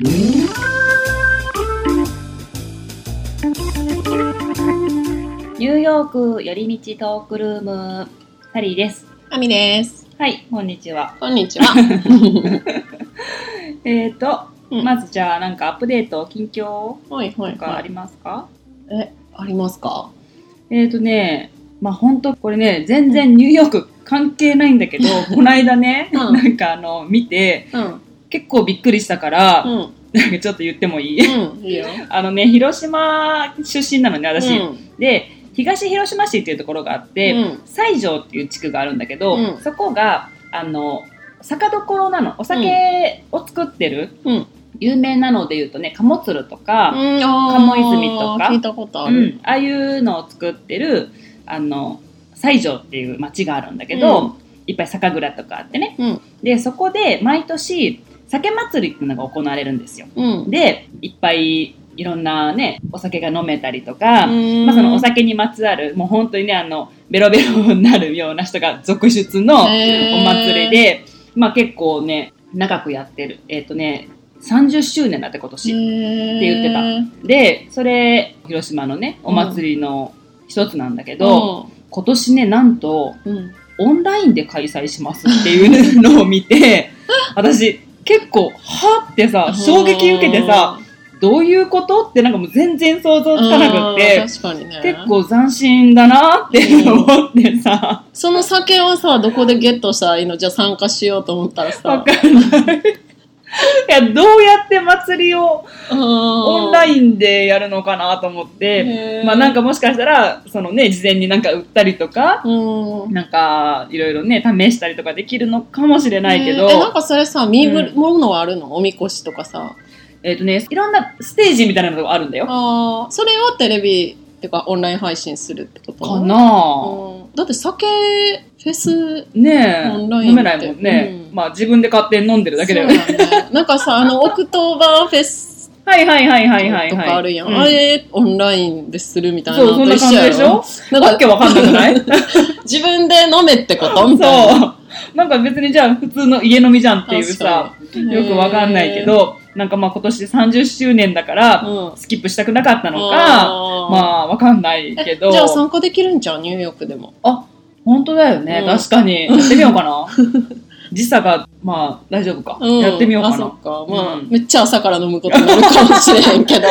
ニューヨーク寄り道トークルーム、サリーです。あみです。はい、こんにちは。こんにちは。えーと、うんまずじゃあなんかアップデート、近況はいはいとかありますか、え、ありますか？えーとね、まあ本当これね、全然ニューヨーク関係ないんだけど、この間ね、うんなんかあの、見て、うん。結構びっくりしたから、うん。なんかちょっと言ってもいい？うん。いいよ。あのね、広島出身なのね、私。うんで、東広島市っていうところがあって、うん西条っていう地区があるんだけど、うんそこが、あの、酒どころなの。お酒を作ってる、うん。有名なので言うとね、鴨鶴とか、うん、鴨泉とか聞いたことある。うん、ああいうのを作ってる、あの、西条っていう町があるんだけど、うんいっぱい酒蔵とかあってね。うん。で、そこで毎年、酒祭りっていうのが行われるんですよ。うん。で、いっぱいいろんなね、お酒が飲めたりとか、うんまあそのお酒にまつわる、もう本当にね、あの、ベロベロになるような人が続出のお祭りで、まあ結構ね、長くやってる。えっ、とね、30周年だって今年。って言ってたで、それ、広島のね、お祭りの一つなんだけど、今年ね、なんと、うん。うん。オンラインで開催しますっていうのを見て、私、結構、はってさ、衝撃受けてさ、どういうことってなんかもう全然想像つかなくうんって、ね。結構斬新だなって思ってさ、その酒はさ、どこでゲットしたらいいの？じゃあ参加しようと思ったらわさ。かんない。いや、どうやって祭りをオンライインでやるのかなと思って、まあなんかもしかしたら、そのね、事前になんか売ったりとか。なんかいろいろね、試したりとかできるのかもしれないけど、え、なんかそれさ、見るうん。ものはあるの？おみこしとかさ。えっ、とね、いろんなステージみたいなのがあるんだよ。ああ、それをテレビっていうかオンライン配信するってこと？かなぁ。うん。だって酒フェスねえ、オンライン飲めないもんね。うんまあ自分で勝手に飲んでるだけだよね。ねなんかさ、あの、オクトーバーフェスはいはいはいはいはい、はい。とかあるやん。うあれ、オンラインでするみたいなそう、そんな感じでしょ？なんかわけわかんなくない？自分で飲めってこと？みそたいな。う。なんか別にじゃあ普通の家飲みじゃんっていうさ、よくわかんないけ。ど、なんかまあ今年30周年だから、うんスキップしたくなかったのか、あーまあわかんないけど。じゃあ参加できるんじゃん、ニューヨークでも。あ、本当だよね。うん確かに。やってみようかな。時差が、まあ大丈夫か。うんやってみようかあ、な。そっか。まあ、うんめっちゃ朝から飲むことになるかもしれへんけど。っ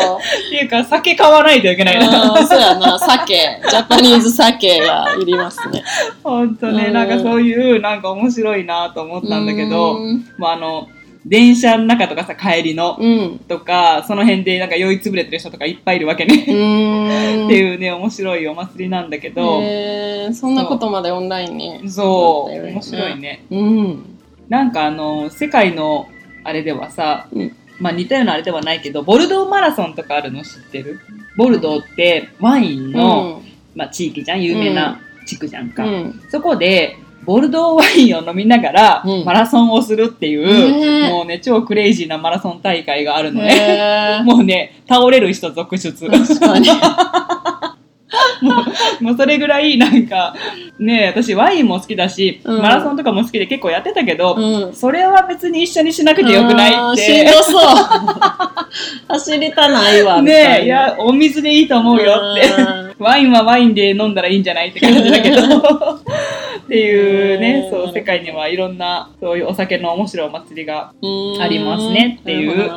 ていうか、酒買わないといけないな。そうやな、酒。ジャパニーズ酒がいりますね。本当ね、うんなんかそういう、なんか面白いなと思ったんだけど、うんまああの、電車の中とかさ、帰りの、うん。とか、その辺でなんか酔いつぶれてる人とかいっぱいいるわけね。っていうね、面白いお祭りなんだけど、へーそんなことまでオンラインに。そう、面白い。ね。うん。なんかあの、世界のあれではさ、うんまあ似たようなあれではないけど、ボルドーマラソンとかあるの知ってる？ボルドーってワインの、まあ地域じゃん、有名な地区じゃんか。うん。そこで、ボルドーワインを飲みながらうんマラソンをするっていう、ねえもうね、超クレイジーなマラソン大会があるのね。もうね、倒れる人続出。確かに。もうそれぐらいなんか、ね私ワインも好きだし、うんマラソンとかも好きで結構やってたけど、うん。それは別に一緒にしなくてよくないっあーしんて。どそう。走りたないわ、みたねえ、い。や、お水でいいと思うよって。ワインはワインで飲んだらいいんじゃないって感じだけど。っていうねう、んそう、世界にはいろんな、そういうお酒の面白いお祭りが、うんありますねっていう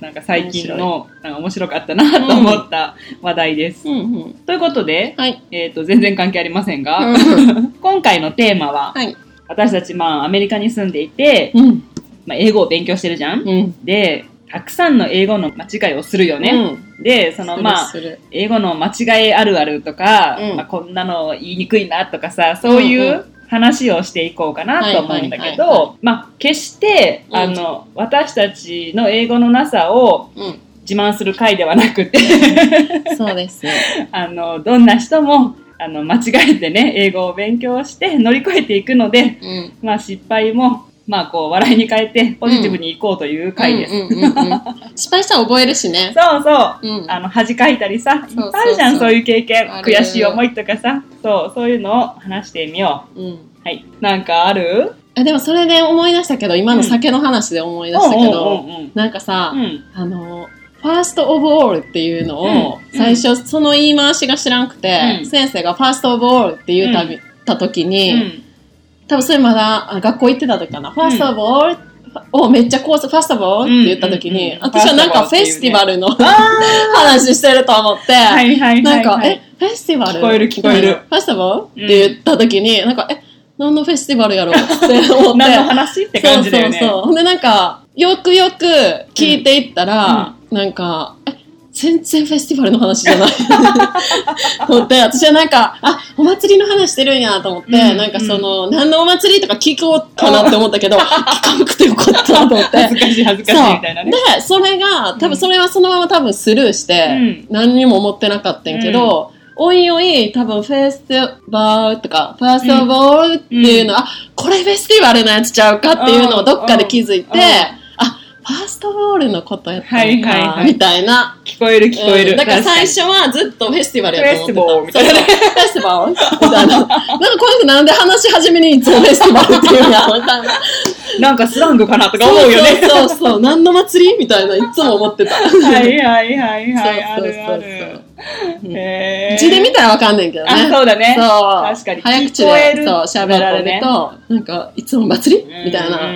なんか最近の、なんか面白かったなと思った話題です。うんうん。ということで、はい。えっ、と、全然関係ありませんが、うん 今回のテーマは、はい。私たちまあアメリカに住んでいて、うん。まあ、英語を勉強してるじゃん、うん。で、たくさんの英語の間違いをするよね。で、そのまあ、英語の間違いあるあるとか、うんまあ、こんなの言いにくいなとかさ、そういうんうう話をしていこうかなと思うんだけど、まあ、決して、うんあの、私たちの英語のなさをうん。自慢する回ではなくて、そうです。あの、どんな人も、あの、間違えてね、英語を勉強して乗り越えていくので、うん。まあ失敗も、まあこう、笑いに変えてポジティブにいこうという回です。うんうんうんうん失敗したら覚えるしね。そうそう。うん。あの、恥かいたりさ、いっぱいあるじゃん、そういう経験悔しい思いとかさ、そう、そういうのを話してみようん。う。はい。なんかある？えでもそれで思い出したけど、今の酒の話で思い出したけど、うんうんうんなんかさ、うんあの、ファーストオブオールっていうのを、うん最初その言い回しが知らんくて、うん先生がファーストオブオールって言うたび、た時に、うん多分それまだあ学校行ってた時かな、ファーストオブオールをめっちゃこう、ファーストオブオールって言った時に、私はなんかフェスティバルのあ話してると思って、ーはいはいはい。なんか、はいえ、フェスティバル？聞こえる聞こえる。フェスティバル？って言った時に、なんか、え、何のフェスティバルやろうって思って。何の話って感じだよね。そうそうそう。ほんでなんか、よくよく聞いていったら、なんか、え、全然フェスティバルの話じゃない。思って、私はなんか、あ、お祭りの話してるんやと思って、うんなんかその、何のお祭りとか聞こうかなって思ったけど、聞かなくてよかったと思って。恥ずかしい恥ずかしいみたいなね。で、それが、多分それはそのまま多分スルーして、うん。何にも思ってなかったんやけど、おいおい、多分フェスティバルとか、ファーストオブオールっていうの、あ、これフェスティバルのやつちゃうかっていうのをどっかで気づいて、ァーストオールのことやったはいのか、みたいな。聞こえる聞こえる、うんだから最確初はずっとフェスティバルやと思ってた。フェスティバルみたいなな。なんかこの人なんで話し始めにいつもフェスティバルって言うんや、みたいな。なんかスラングかなとか思うよねそうそうそうそう。何の祭りみたいな、いつも思ってた。はいはいはいはいあそうそうるあるそうへー。字で見たらわかんないけどね。あそうだね。そう。確かに。早口で、そう、喋られると、なんか、いつも祭り？みたいな。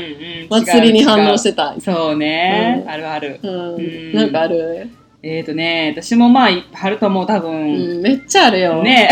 祭りに反応してた。た。そうね、うん。あるある。ううん。ん。なんかある？えーとね私もまあ春とも多う分、ん、めっちゃあるよ。ね。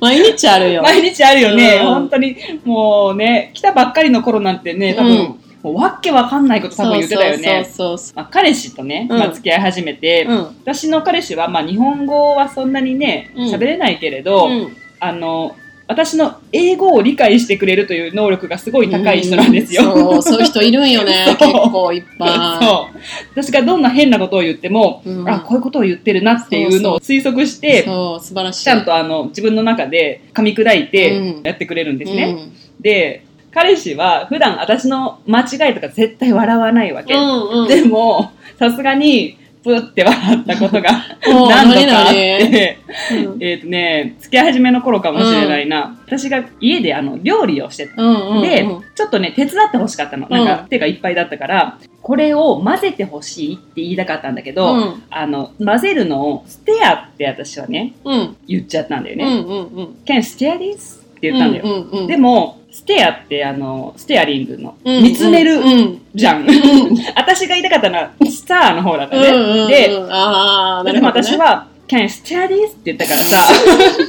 毎日あるよ。毎日あるよね、うん。本当にもうね来たばっかりの頃なんてね多分、うんもうわけわかんないこと多分言ってたよねそうそうまあ、彼氏とね、うんまあ、付き合い始めて、そう。うん。私の彼氏は、まあ、日本語はそんなにねうん喋れないけれど、うんあの私の英語を理解してくれるという能力がすごい高い人なんですよ。そう、そういう人いるんよね。結構いっぱそう私がどんな変なことを言っても、うんあこういうことを言ってるなっていうのを推測しい。てそう、素晴らしい。ちゃんとあの自分の中で噛み砕いてうんやってくれるんですうね。んで彼氏は普段私の間違いとか絶対笑わないわけ。うんうん。でもさすがにプって笑ったことが 何度かあっ何て。うんえっ、とね、付き合い始めの頃かもしれないな。私が家であの料理をしてた。うんうんうん。で、ちょっとね、手伝ってほしかったの。なんか、手がいっぱいだったから、これを混ぜてほしいって言いたかったんだけど、うんあの、混ぜるのをステアって私はね、うん。言っちゃったんだよね。うんうんうん。Can stea this? って言ったんだよ。うんうんうん。でも、ステアってあの、ステアリングの、うん見つめるうんじゃん。私が言いたかったのは、スターの方だったね。うんうんうんで、あでも。私は、Can stare this? って言ったからさ、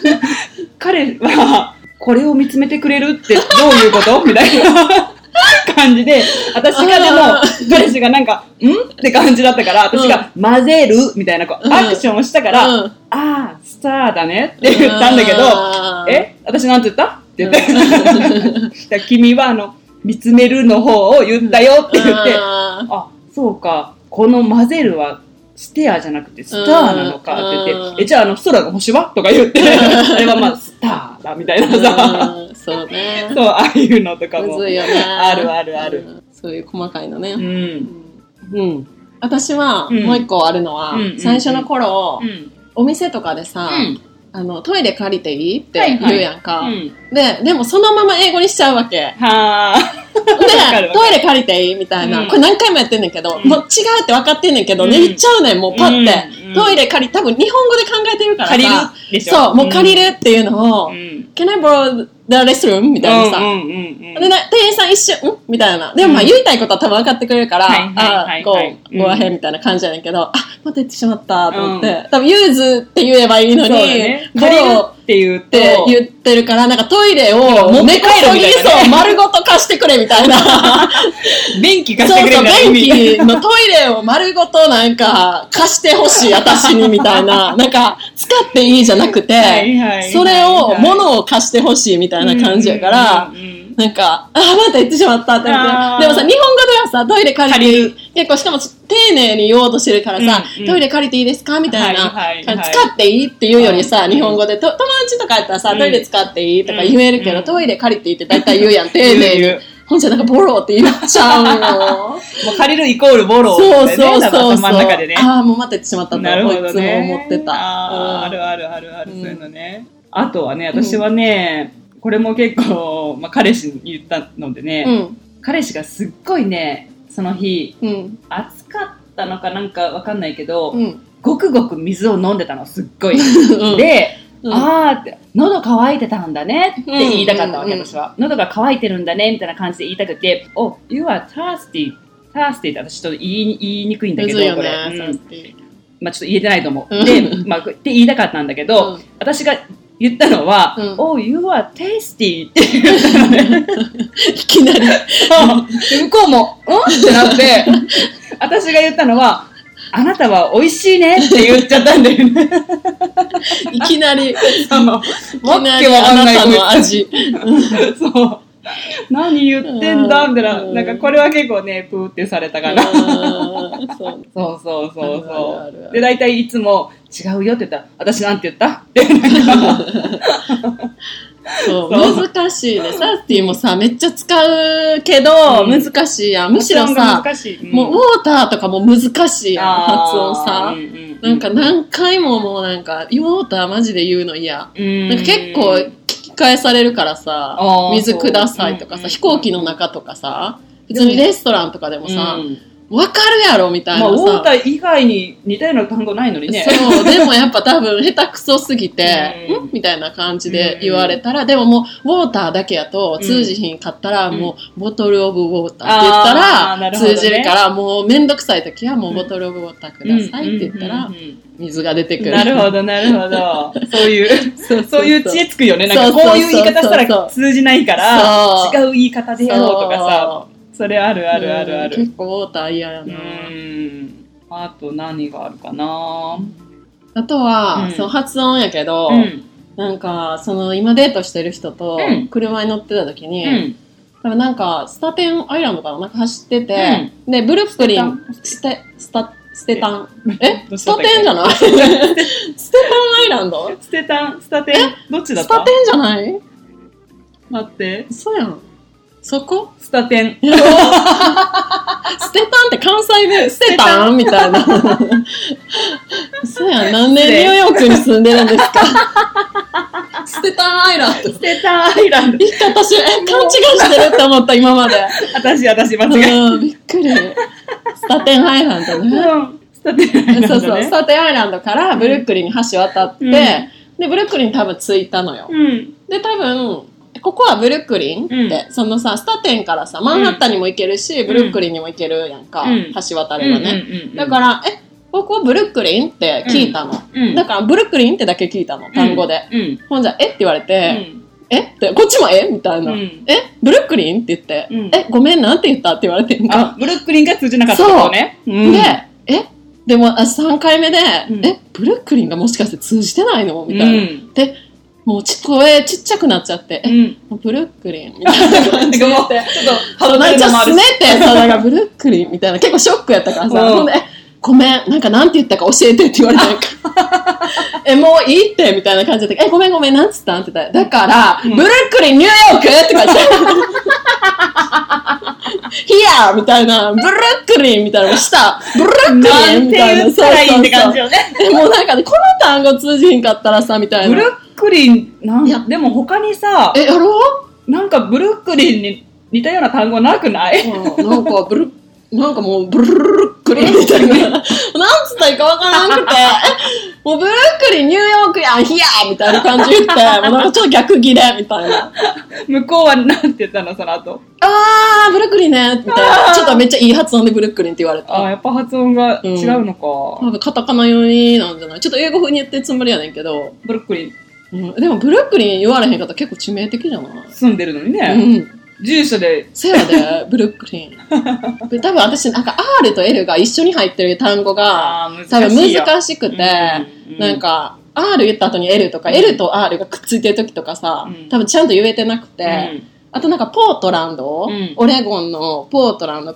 彼は、これを見つめてくれるってどういうこと？みたいな感じで、私がであも、彼氏がなんか、ん？って感じだったから、私が混ぜる？みたいなこううん。アクションをしたから、うん。ああ、スターだね。って言ったんだけど、え？私なんて言った？って言って、君はあの、見つめるの方を言ったよって言って、ああ、そうか。この混ぜるは、ステアじゃなくてスターなのかって言うん。って、え、じゃああの、空の星は？とか言って、あれはまあ、スターだ、みたいなーさ、うんそうね。そう、ああいうのとかも。むずいよね。あるあるあるうん。そういう細かいのね。うん。うんうん私は、うんもう一個あるのは、最初の頃、うん。お店とかでさ、うんあの、トイレ借りていいって言うやんか、うん。で、でもそのまま英語にしちゃうわけ。で、はあ。わかるわかるトイレ借りていいみたいな、うんこれ何回もやってんねんけど、うんもう違うって分かってんねんけど、うんね、言っちゃうねん、もうパッて。うんトイレ借り、多分日本語で考えてるからさ。借りるでしょそう、もう借りるっていうのを、うん。Can I borrow the restroom? みたいなさ。うんうんうんうん。で、な店員さん一瞬、ん？みたいな。でもまあうん言いたいことは多分分かってくれるから、はいはいはいあ、はいこう、ごアヘンみたいな感じやねんけど、あ、また言ってしまったと思って、う多分ユーズって言えばいいのに、ね。ボ借りって言うと、って言ってるから、なんかトイレを持って帰るみたいなね根こそぎそう、丸ごと貸してくれみたいな。便器貸してくれるみたいな意便味。器のトイレを丸ごとなんか貸してほしい、私にみたいな。なんか、使っていいじゃなくて、はいはいはいそれを、物を貸してほしいみたいな感じやから、うんうんうんなんか、あ、また言ってしまったってって。でもさ、日本語ではさ、トイレ借りていい借結構しかも丁寧に言おうとしてるからさ、うんうんトイレ借りていいですか？みたいな、はいはいはい使っていいっていうよりさ、うん日本語でと友達とかやったらさ、うんトイレ使っていいとか言えるけど、うんトイレ借りていいって大体言うやん、丁寧に言う言う。ほんじゃなんかボローって言っちゃうの。もう借りるイコールボロね。そうそうそう。頭の中でね。ああ、もうまた言ってしまったと、なるほどこいつね。も思ってた。あーあうんるあるあるある、うんそういうのね。あとはね、私はね、これも結構、まあ、彼氏に言ったのでね、うん。彼氏がすっごいねその日うん。暑かったのかなんかわかんないけど、うん。ごくごく水を飲んでたのすっごい。うん、で、うん、あーって喉乾いてたんだねって言いたかったわけ、私は。喉が乾いてるんだねみたいな感じで言いたくて「Oh, you are thirsty」thirsty って私ちょっと言い言いにくいんだけどねこれ、まあ、ちょっと言えてないと思う、うん。で、まあ、って言いたかったんだけど、うん。私が言ったのは「うん Oh, you are tasty」って言ったのねいきなり。で向こうも「うん?」ってなって私が言ったのは「あなたは美味しいね」って言っちゃったんだよねいきなり。いあのわけわりあなたかんないこいつの味。そう。何言ってんだみたいな。うんなんかこれは結構ね、プーってされたかな。うんそう。そうそうそうで、大体いつも違うよって言ったら、私なんて言った？って そう難しいね。サーティーもさ、めっちゃ使うけど、うん難しいやん。むしろさ、難しい。もうウォーターとかも難しいやん、発音さ。ななんか何回ももうなんか、ウォーターマジで言うの嫌。ななんか結構聞き返されるからさ水くださいとかさ、飛行機の中とかさ、普通にレストランとかでもさ、うんわかるやろみたいまあ、なウォータさ。ー以外に似たような単語ないのにね。そう、でもやっぱ多分下手くそすぎて、うん。ん？みたいな感じで言われたら、でももう、ウォーターだけやと通じひんかったら、うん。もう、ボトルオブウォーターって言ったら、通じるから、もうめんどくさい時はもうボトルオブウォーターくださいって言ったら水が出てくる。なるほど、なるほど。そういう、そういう知恵つくよね。なんかこういう言い方したら通じないから、違う言い方でやろうとかさ、それあるああるあるある。結構ウォーター嫌やうな。ん。あと何があるかなあとは、うんその発音やけど、うん。なんか、その今デートしてる人とうん車に乗ってた時に、うん。多分なんか、スタテンアイランドかな？なんか走ってて、で、ブルックリン、ステ、スタ、ステタン？え？スタテンじゃない？ステタンアイランド？ステタン、スタテン、どっちだった？スタテンじゃない？待って。そうやん。そこ？スタテン。ステタンって関西弁、ステタンみたいな。そうやん。何年ニューヨークに住んでるんですか？ステタンアイランド。ステタンアイランド。一回私、え、勘違いしてるって思った、今まで。私、私、間違えうん、びっくり。スタテンアイランドた。ね。うん。スタテンアイランドね。そうそう、スタテンアイランドからブルックリンに橋渡って、うんで、ブルックリンに多分着いたのよ。うん。で、多分、ここはブルックリンって、うん。そのさ、スタテンからさ、マンハッタンにも行けるし、ブルックリンにも行けるやんか、うん。橋渡ればね。だから、え、ここブルックリンって聞いたの？うん。だから、ブルックリンってだけ聞いたの、単語で。うん。ほんじゃ、え？って言われうて、ん。え？って、こっちもえ？みたいな。うん。え？ブルックリンって言って、うん。え、ごめん、なんて言ったって言われてんか。あ、ブルックリンが通じなかったってことね。うん。で、え？でも、あ3回目で、うん。え、ブルックリンがもしかして通じてないの？みたいな。うん。で、もうち声ちっちゃくなっちゃって、え、うん。ブルックリンみたいな感じで。ちょっと、そう、なんかもあるすねって、そう、なんかブルックリンみたいな、結構ショックやったからさ、うんほんで、えごめん、なんかなんて言ったか教えてって言われて、なんか え、もういいってみたいな感じで、え、ごめんごめん、なんつったん？って言ったら、だから、うんブルックリンニューヨークって書いてヒアーみたいな、ブルックリンみたいなのした、ブルックなんてリンみたいな。言ったらいいって感じよ。よね。えもうなんかね、この単語通じひんかったらさ、みたいな。ブルックリン、なんいやでも他にさ、え、やろなんかブルックリンに似たような単語なくない？ううんなんかブルなんかもうブルルックリンみたいな。なんつったらいいかわからなくて、えもうブルックリンニューヨークやん、ヒヤーみたいな感じ言って、もうなんかちょっと逆ギレみたいな。向こうはなんて言ったのその後？あー、ブルックリンね、みたいな。ちょっとめっちゃいい発音でブルックリンって言われた。ああ、やっぱ発音が違うのか。多分カタカナ読みなんじゃない？ちょっと英語風に言ってるつもりやねんけど、ブルックリンうん、でもブルックリン言われへんかったら結構致命的じゃない？住んでるのにうね。ん。住所で、せやで、ブルックリン。で多分私、なんか R と L が一緒に入ってる単語が、あー多分難しいよ。難しくて、うんなんか、R 言った後に L とか、L と R がくっついてる時とかさ、うん多分ちゃんと言えてなくて、うんあとなんかポートランド、うんオレゴンのポートランド、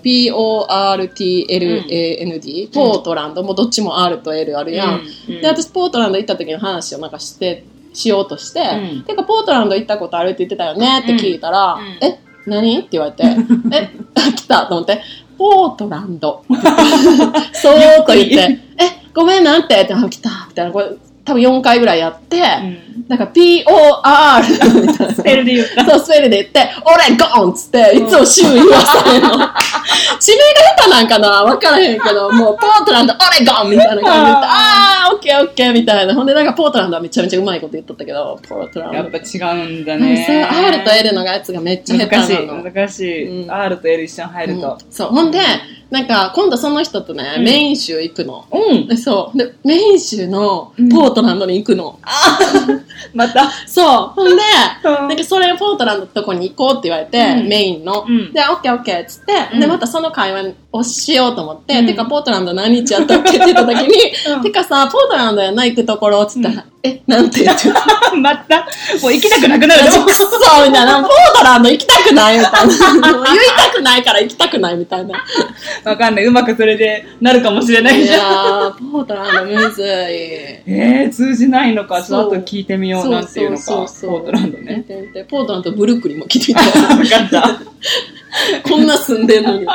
P-O-R-T-L-A-N-D、ポートランドもどっちも R と L あるやん。うんで、私ポートランド行った時の話をなんかして、しようとして、うん。てかポートランド行ったことあるって言ってたよねって聞いたら、うん。うんえ、何？って言われて、え、来たと思って、ポートランド。そうと言って、え、ごめんなんてって、あ、来たみたいな、これ、多分4回ぐらいやって、うんなんか POR みたいな。スペルで言った。そう、スペルで言って、オレゴンっつって、いつも周囲言わされるの。地名が下手なんかな？わからへんけど、もう、ポートランド、オレゴンみたいな感じであー、オッケーオッケーみたいな。ほんで、なんか、ポートランドはめちゃめちゃうまいこと言っとったけど、ポートランド。やっぱ違うんだうんそうね。R と L のやつがめっちゃ下手な難しい、の。難しい。うん R と L 一緒に入ると。うんそう。ほんで、なんか、今度その人とね、うんメイン州行くの。うん。でそう。で、メイン州のうんポートランドに行くの。また。そう。ほんで、うんなんかそれポートランドのとこに行こうって言われて、うんメインの。うんで、オッケーオッケーっつって、うんで、またその会話をしようと思って、うんてか、ポートランド何日やったっけって言った時に、うんてかさ、ポートランドやな、行くところっつったえ、なんて言ってた？また。もう行きたくなくなる。くそみたいな、ポートランド行きたくないみたいな。もう言いたくないから行きたくないみたいな。わかんない。うまくそれでなるかもしれないいじゃん。やー、ポートランドむずい。えー、通じないのか。ちょっと後聞いてみよう。なんていうのか。ポそうそうそうートランドね。ポートランドとブルックリンも来てみた わかった。こんな住んでんのに。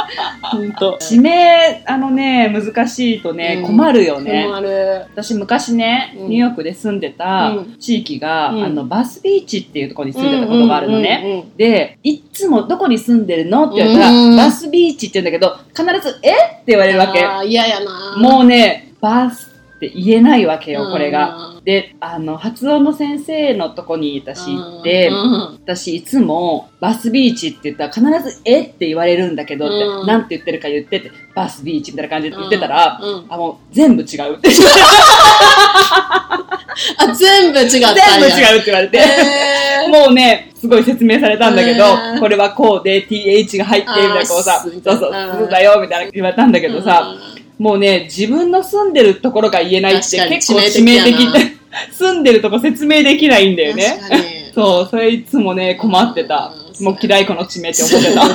ほんと。地名、あのね、難しいとね、うん困るよね。困る。私昔ね、うんニューヨークで住んでたうん地域が、うんあの、バスビーチっていうところに住んでたことがあるのね。で、いっつもどこに住んでるのって言われたら、うんバスビーチって言うんだけど、必ず、え？って言われるわけ。あー嫌やな。もうね、バスって言えないわけよ、これが。うんで、あの、発音の先生のとこに私行って、うん。私いつもバスビーチって言ったら必ずえって言われるんだけどって、うん。なんて言ってるか言ってって、バスビーチみたいな感じで言ってたら、あ、もう全部違うって。あ、全部違った。全部違うって言われて。もうね、すごい説明されたんだけど、これはこうで TH が入って、みたいなこうさ、そうそう、うん。そうだよ、みたいな言われたんだけどさ、もうね、自分の住んでるところが言えないって結構致致命命的 住んでるとこ説明できないんだよね。そう、それいつもね、困ってた。うんもう嫌いこの地名って思ってた。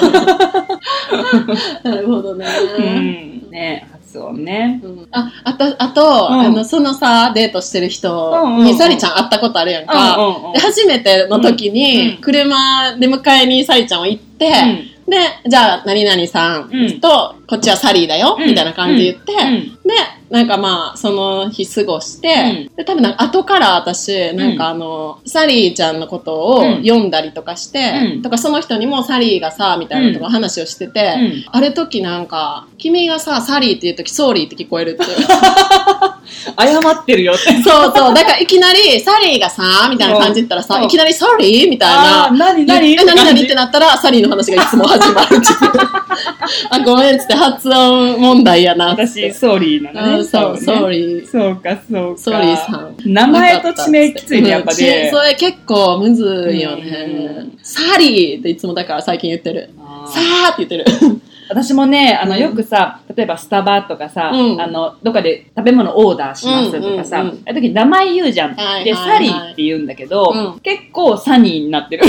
なるほどね。うん。ね発音ね。うんあ、あと、あと、うんあの、そのさ、デートしてる人に、サリちゃん会ったことあるやんか。初めての時うんに、車で迎えにサリちゃんを行って、うんで、じゃあ、何々さんうん。と、こっちはサリーだよ、うん。みたいな感じで言って、うん。で、なんかまあ、その日過ごして、うん。で、多分後から私、なんかあの、サリーちゃんのことをうん。読んだりとかして、うん。とかその人にもサリーがさ、みたいなとか話をしてて、うん。ある時なんか、君がさ、サリーって言う時、ソーリーって聞こえるって。謝ってるよって。そうそう。だからいきなり、サリーがさ、みたいな感じで言ったらさ、う。んいきなり、 sorry みたいな。何何？え、何何？ってなったら、サリーの話がいつも始まる。あ、ごめんっつって発音問題やな。私、ソーリーなのね。うんそう、 sorry。そうか、そうか。 sorry さん。名前と地名きついね、やっぱうんね。それ結構むずいよねうん。サリーっていつもだから最近言ってる。あーさーって言ってる。私もね、あの、うん。よくさ、例えばスタバとかさ、うん。あの、どっかで食べ物オーダーしますとかさ、うんうんうんああいう時名前言うじゃん。で、はいはいはい。サリーって言うんだけど、うん。結構サニーになってる。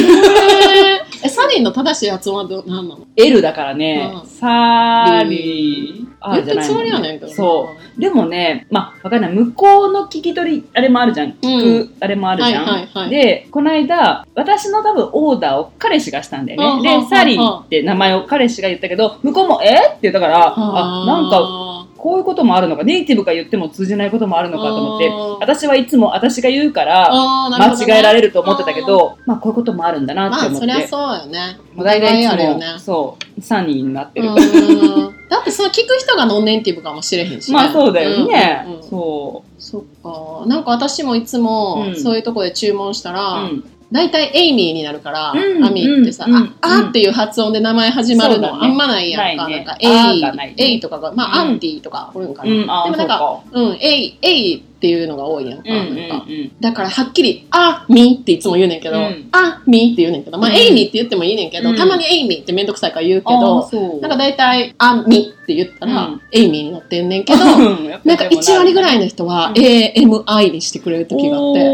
え、サリーの正しい発音はど何なの？L だからね、うん。サリー。言っつもりやねんけどなそう。でもね、まあ、わかんない。向こうの聞き取り、あれもあるじゃん。聞く、あれもあるじゃん。はいはいはいで、この間、私の多分オーダーを彼氏がしたんだよね。で、サリーって名前を彼氏が言ったけど、向こうも、えって言ったから、あ、なんか、か、こういうこともあるのか、ネイティブが言っても通じないこともあるのかと思って私はいつも私が言うから、間違えられると思ってたけど、まあこういうこともあるんだなってまあ、思って。そりゃそうよね。もう大体いつも、ね。そう、サニーになってる。うんだってその聞く人がノンネイティブかもしれへんし、ね。まあそうだよね。うんうんうんそそっか。なんか私もいつもうんそういうとこで注文したう。ら、うん。大体エイミーになるから、うんアミってさ、うんうんあ、あっていう発音で名前始まるそうだね。のあんまないやんか。なんか、エイエイとかが、まあ、うん。アンディとかおるんかな。うでもなんか、そうん、エイ、エイっていうのが多いやんか。うか。うんうんなんかうん。だからはっきり、あ、みっていつも言うねんけど、うんあ、みって言うねんけど、まあ、うんエイミって言ってもいいねんけど、うんたまにエイミってめんどくさいから言うけあど。なんか大体、あ、みって言ったら、うんエイミーになってんねんけど、なんか1割ぐらいの人は、うん AMI にしてくれる時があって、や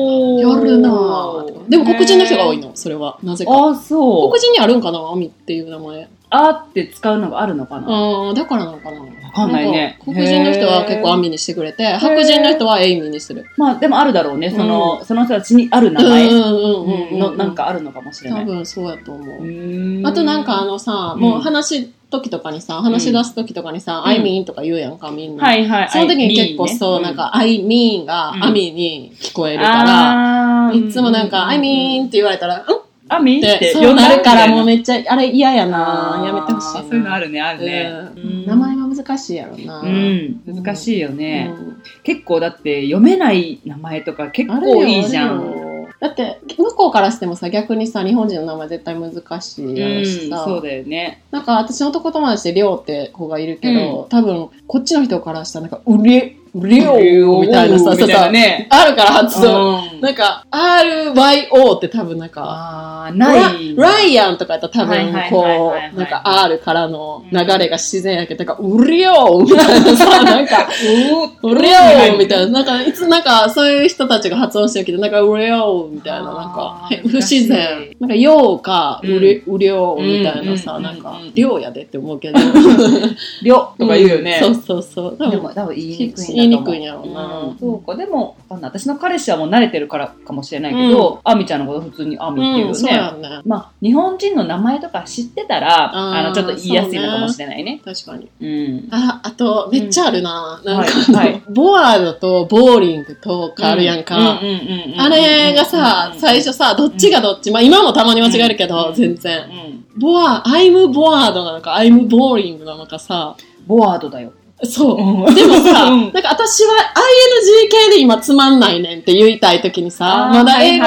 るなぁ。でも黒人の人が多いの、それは。なぜか。ああ、そう。黒人にあるんかなアミっていう名前。あって使うのがあるのかなああ、だからなのかなわかんないね。黒人の人はは結構アミにしてくれて、白人の人はエイミーにする。まあでもあるだろうね。その、その人たちにある名前うんうんうんうんのなんかあるのかもしれない。多分そうやと思う。あとなんかあのさ、もう話す時とかにさ、話し出す時とかにさ、ん。I mean とか言うやんか、みんな。はいはい。その時に結構そう、なん、か I mean がうん。アミに聞こえるから、いつもなんか I mean って言われたら、うん？あみっっててそうなるからもうめめっちゃ、あれ嫌やなやめてほしいな。そういうのあるね、あるね。うん名前は難しいやろな。うん、難しいよね。うん結構だって読めない名前とか結構いいじゃん。だって、向こうからしてもさ、逆にさ、日本人の名前絶対難しいやろしうん、さ。そうだよね。なんか私の男友達でりょうって子がいるけど、多分こっちの人からしたらなんか、うり、うりょうみたいなさ、みたいなさ、ね。あるから発音。うんなんか、RYO って多分なんか、ない。ラライアンとかやったら多分こうなんか R からの流れが自然やけど、なんか、うりょうみたいなさ、なんか、おうりょうみたいな、なんか、いつなんかそういう人たちが発音してるけど、なんか、うりょうみたいな、なんか不自然。なんか、ようか、うりょうみたいなさ、うんなんかうん、りょうやでって思うけど。りょとか言うよね。そうそうそう。多分でも多分言いにくいんだと思う言いにくいんやろうな。うん。そうか。でもわかんない。私の彼氏はもう慣れてるからかもしれないけど、あみちゃんのこと普通にあみっていううん、そうね。まあ日本人の名前とか知ってたらあのちょっと言いやすいのかもしれないね。確かに。うん。あ、あと、めっちゃあるな。なんか、はいはい。ボワードとボーリングとかあるやんか。うんうんうんうん。あれがさ、最初さ、どっちがどっち、まあ今もたまに間違えるけど、うん全然。うん。ボワー、I'm ボワードなのか、I'm ボーリングなのかさ、ボワードだよそう。うんでもさ、うん。なんか私は ING 系で今つまんないねんって言いたい時にさ、まだ英語、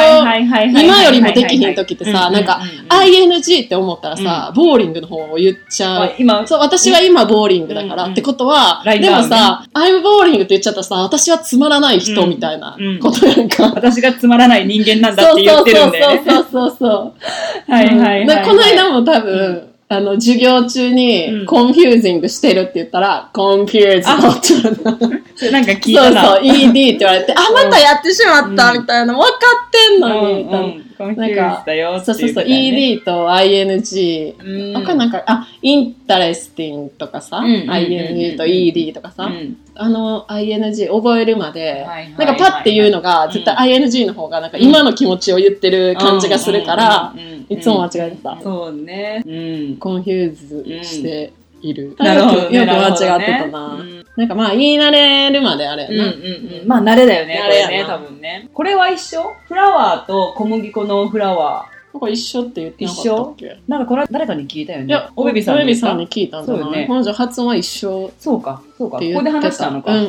今よりもできひん時ってさ、なんか、ING って思ったらさ、ボーリングの方を言っちゃう。今そう、私は今ボーリングだから、うんってことは、でもさ、I'm boring って言っちゃったらさ、私はつまらない人みたいなうんことやんか。私がつまらない人間なんだそうって言ってるんだよね。そうそうそうそう。はいはいはい、この間も多分、あの、授業中うにん、 confusing してるって言ったら、 confused って言われた。それなんか聞いそうたなそう、ED って言われて、あ、またやってしまったうん。みたいな、分かってんのに、うんうん confused だよってそうそうそう、言ってたよね ED と ING。うん。他なんか、あ、 interesting とかさ、うんうんうんうん。ING と ED とかさ、うん。あの ING 覚えるまで、はいはいはいなんかパッて言うのが、絶対 ING の方が、なんか今の気持ちを言ってる感じがするから、いつも間違えてた。そうね。うん。 confuse している。なるほどね。よく間違ってたな。ねなんかまあ言い慣れるまであれやな。うんうんうん。まあ慣れだよね。慣れやなこれね、多分ね。これは一緒？フラワーと小麦粉のフラワなんか一緒って言ってなかったっけ？ー。なんかこれは誰かに聞いたよね。いや、おべびさんにに聞いたんじゃそうよね彼女発音は一緒。そうか、そうか。ここで話したのか。うんうんう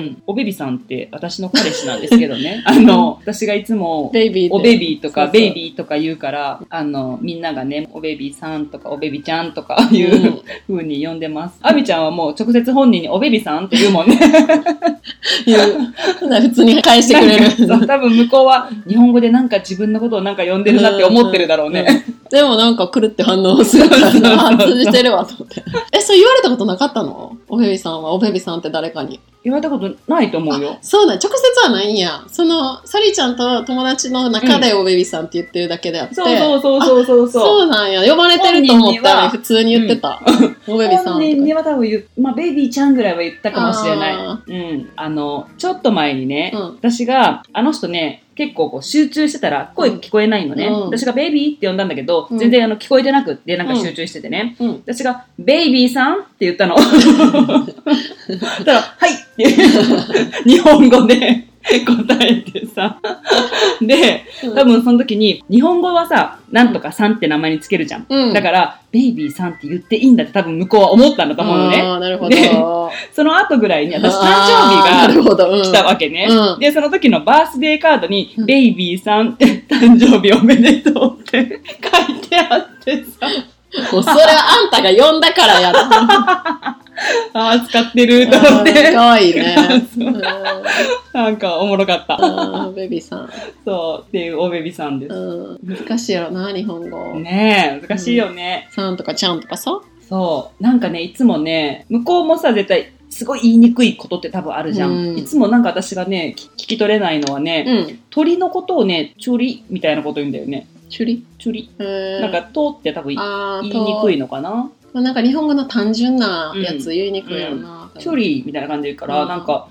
んおべびさんって私の彼氏なんですけどね。あの、私がいつも、 baby おベビーとか baby とか言うから、あの、みんながね、おベビーさんとかおベビちゃんとかいうう風に呼んでます。あみちゃんはもう直接本人におベビさんって言うもんね。言う。普通に返してくれる。多分向こうは日本語でなんか自分のことをなんか呼んでるなって思ってるだろうね。うんでもなんか来るって反応するから通じてるわと思って。え、そう言われたことなかったの？おべびさんは、おべびさんって誰かに。言われたことないと思うよ。そうだ、直接はないんや。その、サリーちゃんと友達の中でおべびさんって言ってるだけであって。そうそうそうそうそうそうなんや。呼ばれてると思ったら普通に言ってた。おべびさん。本人には多分まあ、ベイビーちゃんぐらいは言ったかもしれない。あうん。あの、ちょっと前にね、うん私が、あの人ね、結構こう集中してたら声聞こえないのね。うん私がベイビーって呼んだんだけど、うん全然あの聞こえてなくって、なんか集中しててね。うん。私が、ベイビーさんって言ったの。たら、はいって 日本語で 答えてさ。で、多分その時に、日本語はさ、なんとかさんって名前につけるじゃん。うんだから、ベイビーさんって言っていいんだって多分向こうは思ったんだと思うのね。あーなるほど。でその後ぐらいに私誕あーな生日がるほど。うん来たわけね。うんで、その時のバースデーカードに、うんベイビーさんって誕生日おめでとうって 書いてあってさ、もうそれはあんたが呼んだからやろ。ああ、使ってると思って。かわいいね。なんかおもろかった。うんベビーさん。そう、っていうおベビさんです。うん難しいやろな、日本語。ねえ、難しいよね。さんとかちゃんとかさ？そう。なんかね、いつもね、向こうもさ、絶対、すごい言いにくいことって多分あるじゃん。うんいつもなんか私がね、き聞き取れないのはね、うん。鳥のことをね、チュリみたいなこと言うんだよね。チュリチュリ。ななんか、とって多分あー言いにくいのかな？となんか日本語の単純なやつ言いにくいよな。うん。距離みたいな感じで言うから、うん。なんか、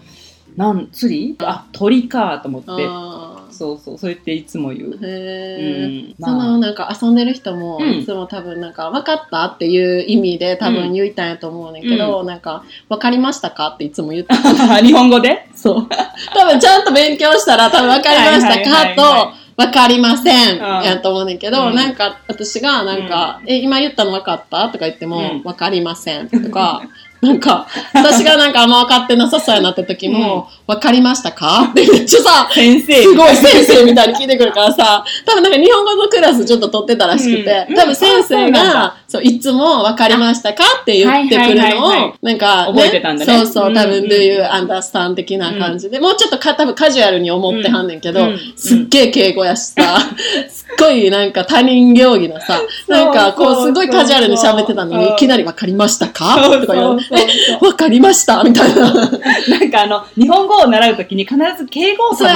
なん、釣り？あ、鳥かと思って。あそうそう、そう言っていつも言う。ーへえ、うん。そのなんか遊んでる人も、うん。いつも多分なんか分かったっていう意味で多分言いたいんやと思うねんけど、なんか分かりましたかっていつも言って 日本語で？そう。多分ちゃんと勉強したら多分分かりましたかはと分かりません。うん。やと思うねんけど、うん。なんか私がなんか、え、今言ったの分かった？とか言っても、うん分かりません。とか、なんか、私がなんかあんま分かってなさそうやなった時も、分かりましたか？ってめっちゃさ、先生。すごい先生みたいに聞いてくるからさ、多分なんか日本語のクラスちょっと取ってたらしくて、うん。多分先生が、そう、いつも分かりましたかって言ってくるのをい、なんか、覚えてたんだね。そうそう、多分うん do you understand 的な感じで、もうちょっとか多分カジュアルに思ってはんねんけど、うんすっげえ敬語やしさ、すっごいなんか他人行儀のさ、なんかこうすごいカジュアルに喋ってたのに、いきなり分かりましたか？とか言われて、え分かりました？みたいな。なんかあの、日本語を習うときに必ず敬語を先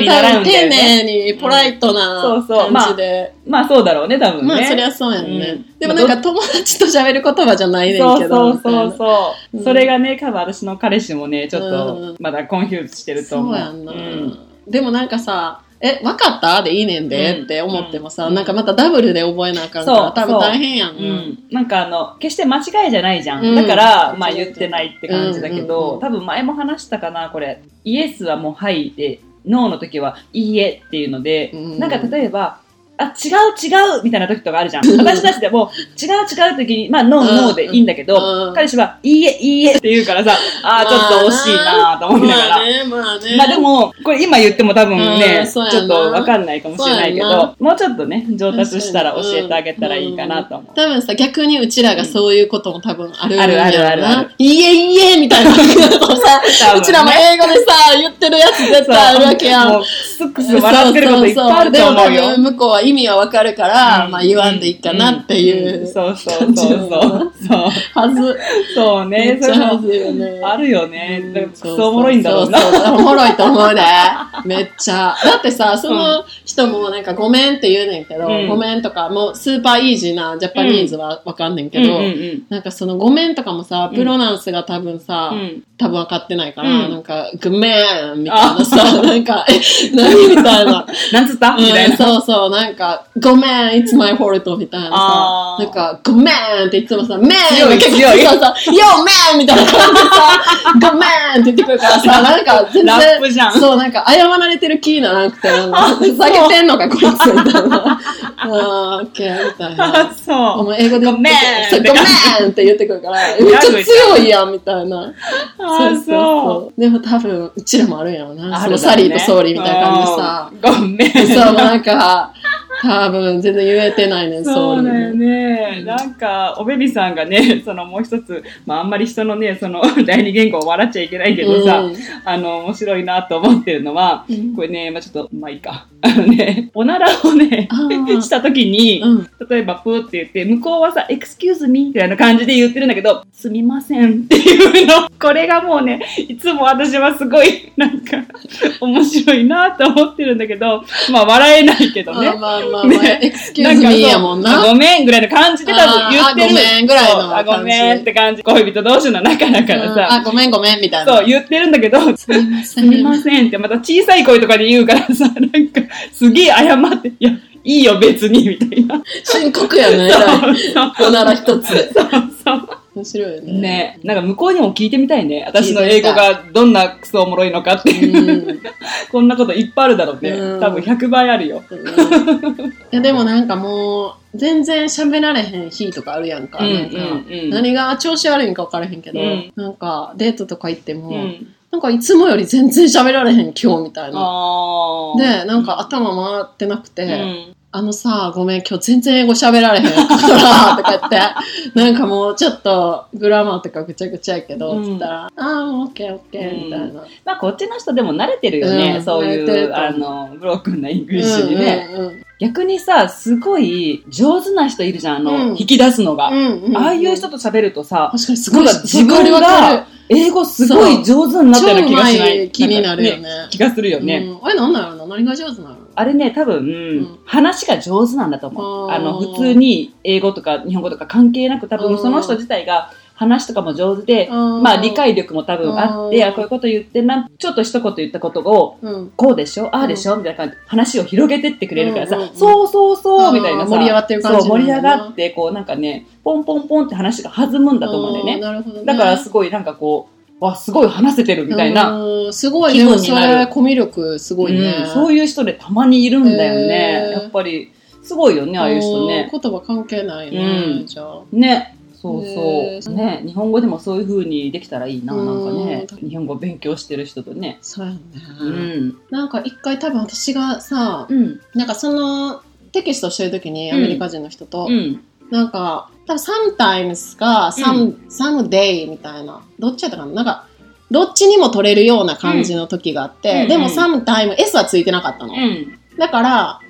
に習うんだよ丁ね。寧に polite なそうそう。感じで。まあそうだろうね、多分ね。まあそりゃそうやんね。うん。でもなんか友達と喋る言葉じゃないねんけど。そうそうそう。う。ん。それがね、多分私の彼氏もね、ちょっうんとまだ confuse してると思う。そうやんな、うん。でもなんかさ、え、分かった？でいいねんで、うん。って思ってもさ、うん。なんかまたダブルで覚えなあかんから、多分大変やん。う。ん、なんかあの決して間違いじゃないじゃん、うん。だからまあ言ってないって感じだけど、多分前も話したかなこれ。イエスはもうはいでノーの時はいいえっていうので、うん。なんか例えばあ、違う違うみたいな時とかあるじゃん。私たちでも、違う違う時に、まあ、ノーノーでいいんだけど、うん彼氏は、いいえ、いいえって言うからさ、あーちょっと惜しいなと思いながら。まあね、まあね。まあでも、これ今言っても多分ね、うんちょっとわかんないかもしれないけど、もうちょっとね、上達したら教えてあげたらいいかなと思う。多分さ、逆にうちらがそういうことも多分あるあるあるあるあるいいえいいえみたいなことをさ、うちらも英語でさ、言ってるやつ絶対あるわけやん。もう、スックス笑ってることいっぱいあると思うよ。向こうは意味はわかるから、うんまあ言わんでいいかなっていう。んそうそうそうそう。そう。はず。そうね。めっちゃはずよね。あるよね。だからクそおもろいんだろうな。そうそうおもろいと思うね。めっちゃ。だってさ、その人もなんかごめんって言うねんけど、うんごめんとか、もうスーパーイージーなジャパニーズはわかんねんけど、なんかそのごめんとかもさ、プロナンスが多分さ、うん多分分かってないから、うんなんか、ごめんみたいなさ、なんか、え、何みたいな。なんつったみたいうん、な。そうそう、なんか、ごめん、it's my fault みたいなさ、なんか、ごめんっていつもさ、めん結構強いそうそう、よめんみたいな感じでさ、ごめんって言ってくるからさ、なんか全然、ラップじゃんそう、なんか謝られてる気にならなくて、なんか ふざけてんのか、こいつみたいな。あー、オッケー、みたいな。あ、そう。もう英語でごめんそうごめんって言ってくるから、めっちゃ強いやん、みたいな。あ、そう。う。でも多分、うちらもあるんやろな。そのサリーとソーリーみたいな感じでさ。うん。ごめん。そう、なんか、多分全然言えてないねそうだよ。ね。なんか、おべびさんがね、そのもう一つ、まああんまり人のね、その 第二言語を笑っちゃいけないけどさ、うんあの、面白いなと思ってるのは、うんこれね、まあちょっと、まあいいか。あ のね、おならをね したときに、うん。例えばプーって言って、向こうはさ、excuse me? みたいな感じで言ってるんだけど、すみませんっていうの。これがもうね、いつも私はすごい、なんか、面白いなと思ってるんだけど、まあ笑えないけどね。あまあまあまあ、ねエクスキューズミーやもんな。あごめんぐらいの感じで多分言ってる。あごめんぐらいのあ、ごめんって感じ。恋人同士の仲だからうんさ。あ、ごめんごめんみたいな。そう、言ってるんだけど、すみませすみませんって、また小さい声とかで言うからさ、なんか、すげえ謝って、いや、いいよ別に、みたいな。深刻やね。そうそうおなら一つ。そうそう。面白いよね。ねなんか向こうにも聞いてみたいね。私の英語がどんなクソおもろいのかっていう。うんこんなこといっぱいあるだろうね。うん多分100倍あるよ。いやでもなんかもう全然喋られへん日とかあるやんか,、うんなんかうんうん何が調子悪いんか分からへんけど、うんなんかデートとか行っても、うん。なんかいつもより全然喋られへん今日みたいな。あで、なんか頭回ってなくて、うん。あのさ、ごめん、今日全然英語喋られへんから、とか言って、なんかもうちょっと grammar とかぐちゃぐちゃやけど、うんつったら、ああ、オッケーオッケー、みたいな。まあこっちの人でも慣れてるよね。うんそういう、あの、 broken な English にね。うんうん逆にさ、すごい上手な人いるじゃん。あの、うん。引き出すのが。うんうんうん。ああいう人と喋るとさ、確かにすごいなんか自分わかるわかが英語すごい上手になったような気がしな超うまいい気になるよね。んか気がするよね。うん、あれなんだろうな何が上手なの？あれね、多分、ん。話が上手なんだと思う。あー。あの、普通に英語とか日本語とか関係なく、多分うんその人自体が話とかも上手で、うんまあ理解力も多分あって、うんあこういうこと言ってな、ちょっと一言言ったことを、うん。こうでしょ？ああでしょ、みたいな感じで話を広げてってくれるからさ、うんうんうんそうそうそうみたいなさ、盛り上がってる感じそう、盛り上がって、こうなんかね、ポンポンポンって話が弾むんだと思うんだよね。なるほどね。だからすごいなんかこう、わ、すごい話せてるみたいな、うん。すごい、気でもそ分になるれ、コミュ力すごいね。うんそういう人でたまにいるんだよね。やっぱり、すごいよね、ああいう人ね。うん言葉関係ないね、うんじゃあ。ね。そうそう。ね。日本語でもそういう風にできたらいいな、なんかねう。日本語勉強してる人とね。そうやね。うん。なんか一回多分私がさ、うん。なんかそのテキストしてる時にアメリカ人の人と、うん。なんか多分 sometimes か some,、someday みたいな、どっちやったかな？なんか、どっちにも取れるような感じの時があって、うんでもうん sometime S はついてなかったの。うん。だから、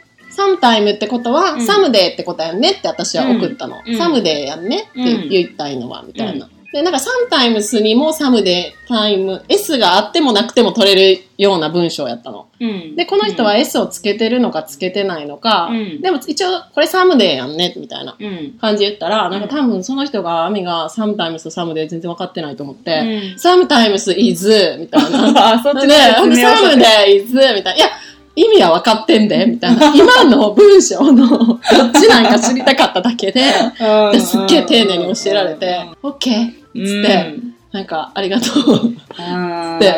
sometime ってことは、うん someday ってことやんねって私は送ったの。うん someday やんねってうん言いたいのは、みたいな。で、なんか sometimes にも someday、time、S があってもなくても取れるような文章やったの。うん。で、この人は S をつけてるのかつけてないのか、うんでも一応これ someday やんねみたいなうん。感じで言ったら、なんか多分その人が、アミが sometimes と someday 全然分かってないと思って、うん。sometimes is みたいな。あ、そっちで、の説明をサムで is みたいな。いや、意味は分かってんで、みたいな。今の文章のどっちなんか知りたかっただけで、うんですっげえ丁寧に教えられて、OK! うんつって、なんか、ありがとう。うん。で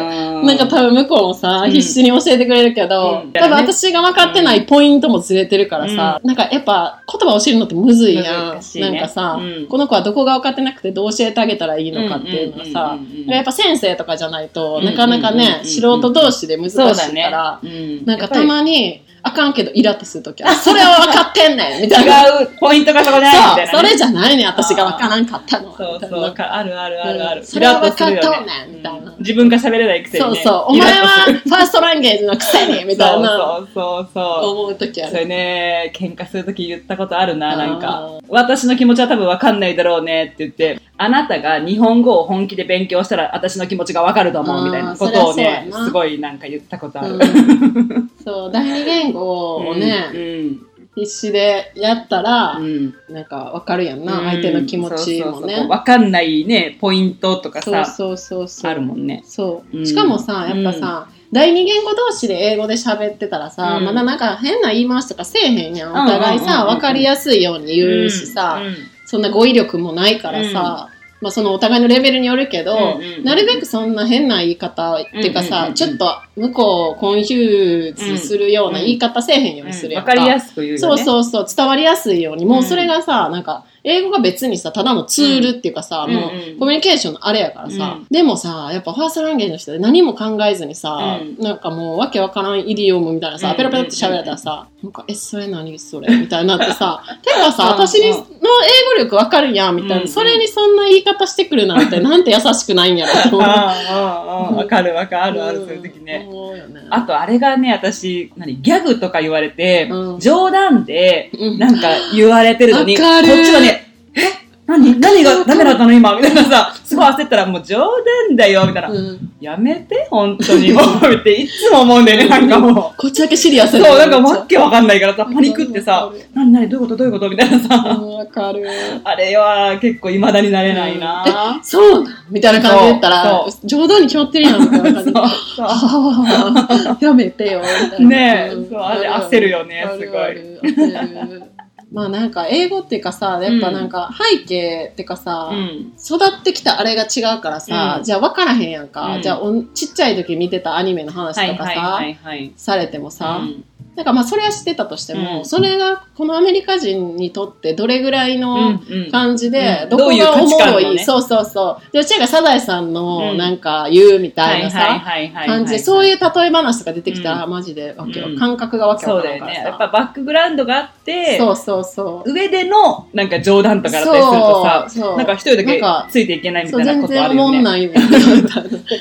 なんか多分向こうもさ、うん。必死に教えてくれるけど、うん。多分私が分かってないポイントもずれてるからさ、なんかやっぱ言葉教えるのってむずいやん。ね。なんかさ、うん。この子はどこが分かってなくてどう教えてあげたらいいのかっていうのがさ、うんうんうんうん。やっぱ先生とかじゃないと、うんなかなかね、うん素人同士で難しいから、うん。なんかたまに、あかんけどイラってするときは、それは分かってんねんみたいな。違うポイントがそこじゃないみたいなそう、ね。それじゃないねん私が分からんかったの。そうそう、あるあるあるある。うんそれは分かっイラッとするよとんねんみたいなうん自分が喋れないくせにね。そうそう、お前はファーストランゲージのくせにみたいなそうそうそうそう。思うときあそれる。ね、喧嘩するとき言ったことあるな、なんあかー。私の気持ちは多分わかんないだろうねって言って、あなたが日本語を本気で勉強したら私の気持ちがわかると思うみたいなことをねすごいなんか言ったことある。うんそう、第二言語をね、うん。必死でやったら、うん。なんかわかるやんな、相手の気持ちもね。わかんないね、ポイントとかさ、そうそうそう。あるもんね。そう。うんしかもさ、やっぱさ、第二言語同士で英語で喋ってたらさ、うんまだなんか変な言い回しとかせえへんやん。お互いさ、わかりやすいように言うしさ、うんそんな語彙力もないからさ、まあそのお互いのレベルによるけど、うんうんうん。なるべくそんな変な言い方っていうかさ、うんうんうんちょっと向こうを confuse するような言い方せえへんようにするやんか。わかりやすく言うよね。そうそうそう、伝わりやすいように、もうそれがさ、なんか、英語が別にさ、ただのツールっていうかさ、うんもうコミュニケーションのあれやからさ、うん。でもさ、やっぱファーストランゲージの人で何も考えずにさ、うん。なんかもうわけわからんイディオムみたいなさ、うん。ペラペラって喋られたらさ、なんか、え、それ何それ？みたいになってさ、てかさ、うん。私にの英語力わかるやん、みたいな、うんそれにそんな言い方してくるなんて、なんて優しくないんやろと思う。わかるわかる、ある、ん。そういう時ね。あと、あれがね、私、何、ギャグとか言われて、うん。冗談で、うん。なんか言われてるのに、こっちはね、え何何がダメだったの？今みたいなさ、すごい焦ったら、もう冗談だよみたいな。うん。やめて、本当に。もう、っていつも思うんだよね、なんかもこっちだけシリアスそう、なんかわけわかんないからさ、パニックってさ何何どういうことどういうことみたいなさ、うんわかる。あれは結構未だになれないな。そうみたいな感じで言ったらそ、冗談に決まってるやん、みたいな感じ やめてよ、みたいな。ねえん。そうあれ焦るよねあすごいまあなんか、英語っていうかさ、やっぱなんか、背景っていうかさ、うん。育ってきたあれが違うからさ、うんじゃあ分からへんやんか。うんじゃあお、ちっちゃい時見てたアニメの話とかさ。されてもさ、うんなんかまあそれは知ってたとしても、うんそれがこのアメリカ人にとってどれぐらいの、うんうん感じでう、んどこがおもろい、のねそうそうそう。で、うちらがサザエさんのうんなんか言うみたいなさ、感じで、そういう例え話とか出てきたら、マジでわけわうん感覚がわけ。わからんからさ。やっぱバックグラウンドがあって、そうそうそう。上でのなんか冗談とかだったりするとさ、そうそうなんか一人だけなんかついていけないみそう、たいな全然おことあるよね。もんないね。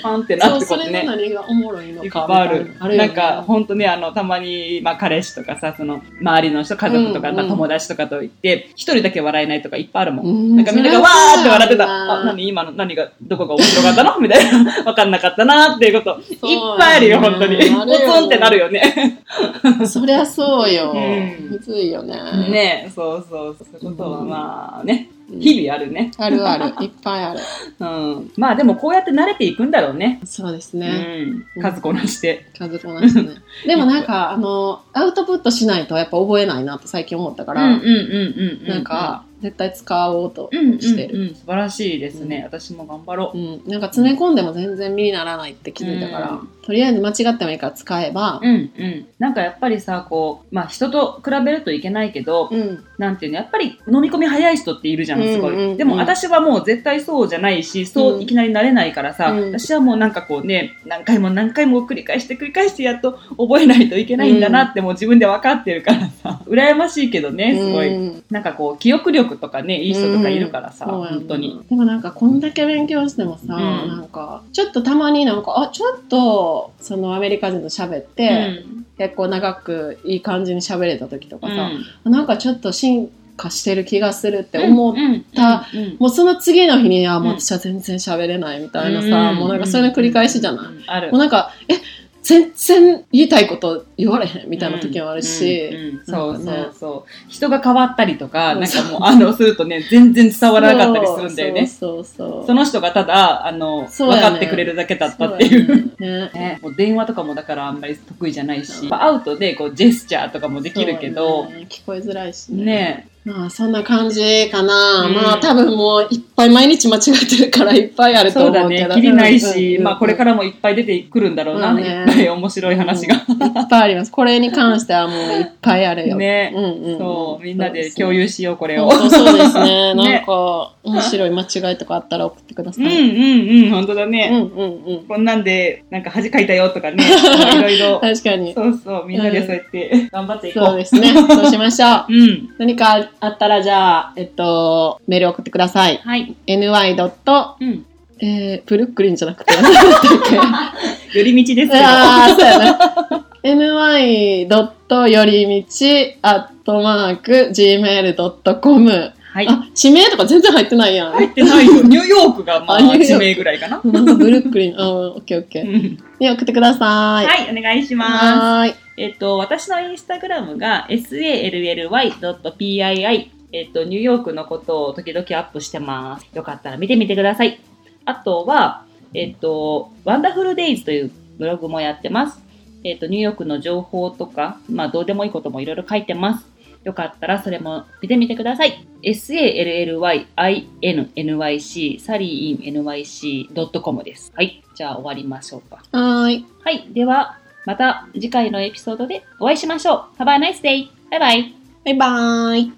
パンってなそう、ってことね。それの何がおもろいのいっかぱいあるみたいな。。るよねなんか、ほんとね、あの、たまに、まあ、彼氏とかさ、その、周りの人、家族とか、うんまあ友達とかと言って、一人だけ笑えないとかいっぱいあるもん。うんなんかみんながわーって笑ってた。あ、何今の、何が、どこが面白かったの？みたいな。わかんなかったなっていうこと、いっぱいあるよ、本当に。ポツンってなるよね。そりゃそうよ。うんむずいよね。ねそうそう、そういうことはまあね、日々あるね。あるある。いっぱいある。うん。まあでもこうやって慣れていくんだろうね。そうですうね。ん。数こなして。数こなしてね。でもなんか、あの、アウトプットしないとやっぱ覚えないなって最近思ったから、うんうんうんうん。なんか、絶対使おうとうんうんしてる。うん、素晴らしいですね、私も頑張ろう。うん、なんか詰め込んでも全然身にならないって気づいたから、うんとりあえず間違ってもいいから使えば、うんうん。なんかやっぱりさ、こう、まあ人と比べるといけないけど、うん、なんていうの、やっぱり飲み込み早い人っているじゃん、すごい。うんうんうんでも私はもう絶対そうじゃないし、そういきなりなれないからさ、うん私はもうなんかこうね、何回も何回も繰り返して繰り返してやっと覚えないといけないんだなってもう自分で分かってるからさ、羨ましいけどね、すごい。うんなんかこう、記憶力とかね、いい人とかいるからさ、そうやん本当に。でもなんかこんだけ勉強してもさ、んなんかちょっとたまになんかあちょっとそのアメリカ人と喋って、うん。結構長くいい感じに喋れた時とかさ、うん。なんかちょっと進化してる気がするって思う、たもうその次の日にあもううん。私は全然喋れないみたいなさ、うん。もうなんかそれの繰り返しじゃない、もうなんかえ全然言いたいこと言われへんみたいな時もあるし、うんうんそうそうそう。人が変わったりとかうんなんかもうあのするとね全然伝わらなかったりするんだよね。そうそうその人がただあの、分かってくれるだけだったっていう。ねもう電話とかもだからあんまり得意じゃないし、アウトでこうジェスチャーとかもできるけど。聞こえづらいしね。ねまあそんな感じかな、うん。まあ多分もういっぱい毎日間違えてるからいっぱいあるとそうだ思うけどねきりないし、うんまあこれからもいっぱい出てくるんだろうな、まあね。いっぱい面白い話が、うんいっぱいあります。これに関してはもういっぱいあるよ。ね、うんうんうん。そう。みんなで共有しようこれを、本当そうですね。ね なんか、面白い間違いとかあったら送ってくださうんうんい。うん本当だね、うんうんうん。こんなんでなんか恥かいたよとかね。いろいろ。確かに。そうそう、みんなでそうやって頑張っていこう。そうですね。そうしましょう。うん。何かあったら、じゃあ、えっと、メール送ってください。はい。ny. うん。えー、ブルックリンじゃなくて、何だったっけ？寄り道ですけど。ああ、そうやな。ny. よりみち、アットマーク、gmail.com。はい。あ、地名とか全然入ってないやん。入ってないよ。ニューヨークがまあ、地名ぐらいかな。なんかブルックリン、あーオッケーオッケー。うんに送ってください。はい、お願いします。はーい。えっと、私のインスタグラムが sally.pii。えっと、ニューヨークのことを時々アップしてます。よかったら見てみてください。あとは、えっと、ワンダフルデイズというブログもやってます。えっと、ニューヨークの情報とか、まあ、どうでもいいこともいろいろ書いてます。よかったらそれも見てみてください。sally.innyc、サリーイン nyc.com です。はい。じゃあ終わりましょうか。はーい。はい。では、また次回のエピソードでお会いしましょう。Have a nice day! バイバイバイバーイ。